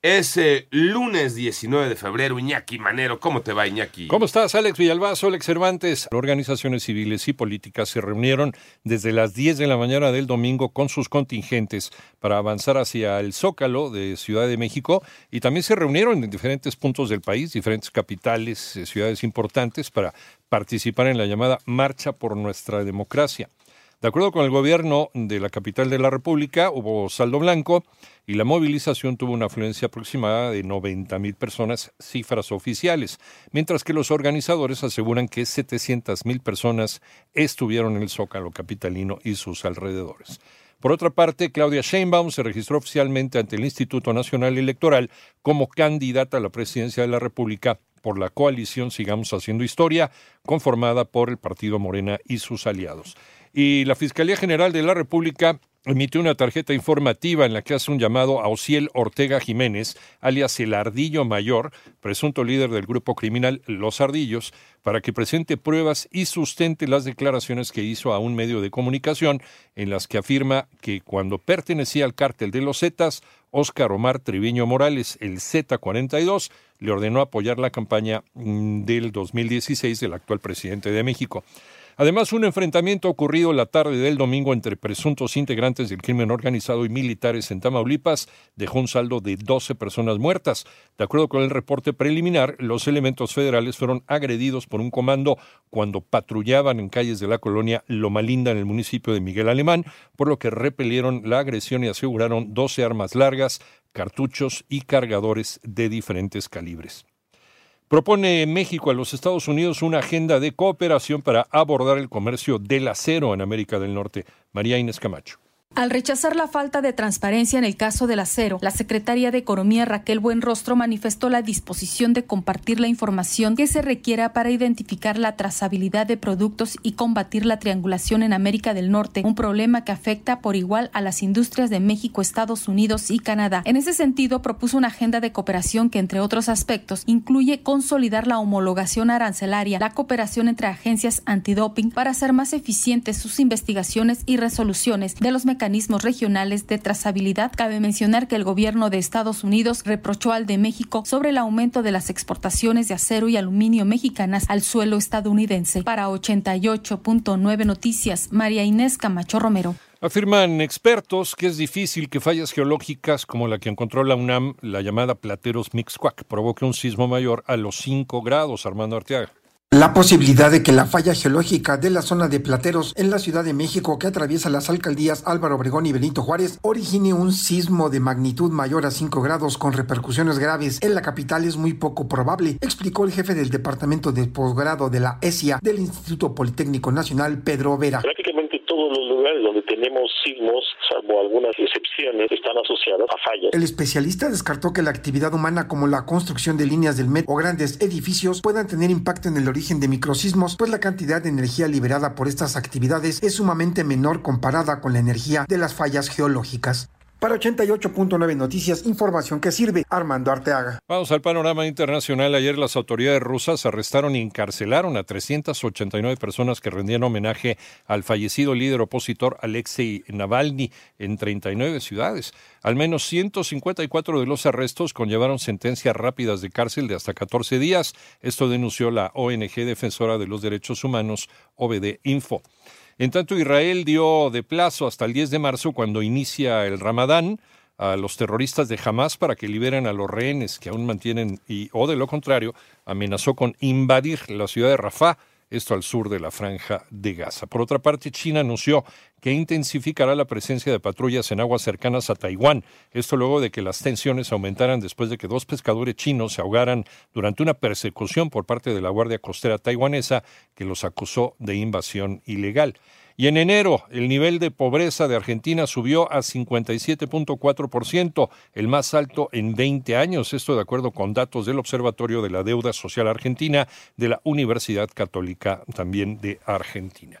Es eh, lunes 19 de febrero. Iñaki Manero, ¿cómo te va, Iñaki? ¿Cómo estás, Alex Villalbazo, Alex Cervantes? Organizaciones civiles y políticas se reunieron desde las 10 de la mañana del domingo con sus contingentes para avanzar hacia el Zócalo de Ciudad de México y también se reunieron en diferentes puntos del país, diferentes capitales, eh, ciudades importantes, para participar en la llamada Marcha por Nuestra Democracia. De acuerdo con el gobierno de la capital de la República, hubo saldo blanco y la movilización tuvo una afluencia aproximada de 90 mil personas, cifras oficiales, mientras que los organizadores aseguran que 700 mil personas estuvieron en el Zócalo capitalino y sus alrededores. Por otra parte, Claudia Sheinbaum se registró oficialmente ante el Instituto Nacional Electoral como candidata a la presidencia de la República por la coalición Sigamos Haciendo Historia, conformada por el Partido Morena y sus aliados. Y la Fiscalía General de la República emitió una tarjeta informativa en la que hace un llamado a Ociel Ortega Jiménez, alias el Ardillo Mayor, presunto líder del grupo criminal Los Ardillos, para que presente pruebas y sustente las declaraciones que hizo a un medio de comunicación en las que afirma que cuando pertenecía al cártel de los Zetas, Óscar Omar Triviño Morales, el Z42, le ordenó apoyar la campaña mm, del 2016 del actual presidente de México. Además, un enfrentamiento ocurrido la tarde del domingo entre presuntos integrantes del crimen organizado y militares en Tamaulipas dejó un saldo de 12 personas muertas. De acuerdo con el reporte preliminar, los elementos federales fueron agredidos por un comando cuando patrullaban en calles de la colonia Loma Linda en el municipio de Miguel Alemán, por lo que repelieron la agresión y aseguraron 12 armas largas, cartuchos y cargadores de diferentes calibres. Propone México a los Estados Unidos una agenda de cooperación para abordar el comercio del acero en América del Norte. María Inés Camacho. Al rechazar la falta de transparencia en el caso del acero, la secretaria de Economía Raquel Buenrostro manifestó la disposición de compartir la información que se requiera para identificar la trazabilidad de productos y combatir la triangulación en América del Norte, un problema que afecta por igual a las industrias de México, Estados Unidos y Canadá. En ese sentido, propuso una agenda de cooperación que, entre otros aspectos, incluye consolidar la homologación arancelaria, la cooperación entre agencias antidoping para hacer más eficientes sus investigaciones y resoluciones de los mecanismos mecanismos regionales de trazabilidad, cabe mencionar que el gobierno de Estados Unidos reprochó al de México sobre el aumento de las exportaciones de acero y aluminio mexicanas al suelo estadounidense. Para 88.9 Noticias, María Inés Camacho Romero. Afirman expertos que es difícil que fallas geológicas como la que encontró la UNAM, la llamada Plateros Mixcuac, provoque un sismo mayor a los 5 grados, Armando Arteaga. La posibilidad de que la falla geológica de la zona de Plateros en la Ciudad de México que atraviesa las alcaldías Álvaro Obregón y Benito Juárez origine un sismo de magnitud mayor a 5 grados con repercusiones graves en la capital es muy poco probable, explicó el jefe del Departamento de Posgrado de la ESIA del Instituto Politécnico Nacional, Pedro Vera todos los lugares donde tenemos sismos, salvo algunas excepciones, están asociados a fallas. El especialista descartó que la actividad humana como la construcción de líneas del metro o grandes edificios puedan tener impacto en el origen de microsismos, pues la cantidad de energía liberada por estas actividades es sumamente menor comparada con la energía de las fallas geológicas. Para 88.9 Noticias, información que sirve Armando Arteaga. Vamos al panorama internacional. Ayer las autoridades rusas arrestaron y encarcelaron a 389 personas que rendían homenaje al fallecido líder opositor Alexei Navalny en 39 ciudades. Al menos 154 de los arrestos conllevaron sentencias rápidas de cárcel de hasta 14 días. Esto denunció la ONG defensora de los derechos humanos, OBD Info. En tanto, Israel dio de plazo hasta el 10 de marzo, cuando inicia el Ramadán, a los terroristas de Hamas para que liberen a los rehenes que aún mantienen y, o de lo contrario, amenazó con invadir la ciudad de Rafah esto al sur de la franja de Gaza. Por otra parte, China anunció que intensificará la presencia de patrullas en aguas cercanas a Taiwán. Esto luego de que las tensiones aumentaran después de que dos pescadores chinos se ahogaran durante una persecución por parte de la Guardia Costera taiwanesa que los acusó de invasión ilegal. Y en enero, el nivel de pobreza de Argentina subió a 57.4%, el más alto en 20 años, esto de acuerdo con datos del Observatorio de la Deuda Social Argentina de la Universidad Católica también de Argentina.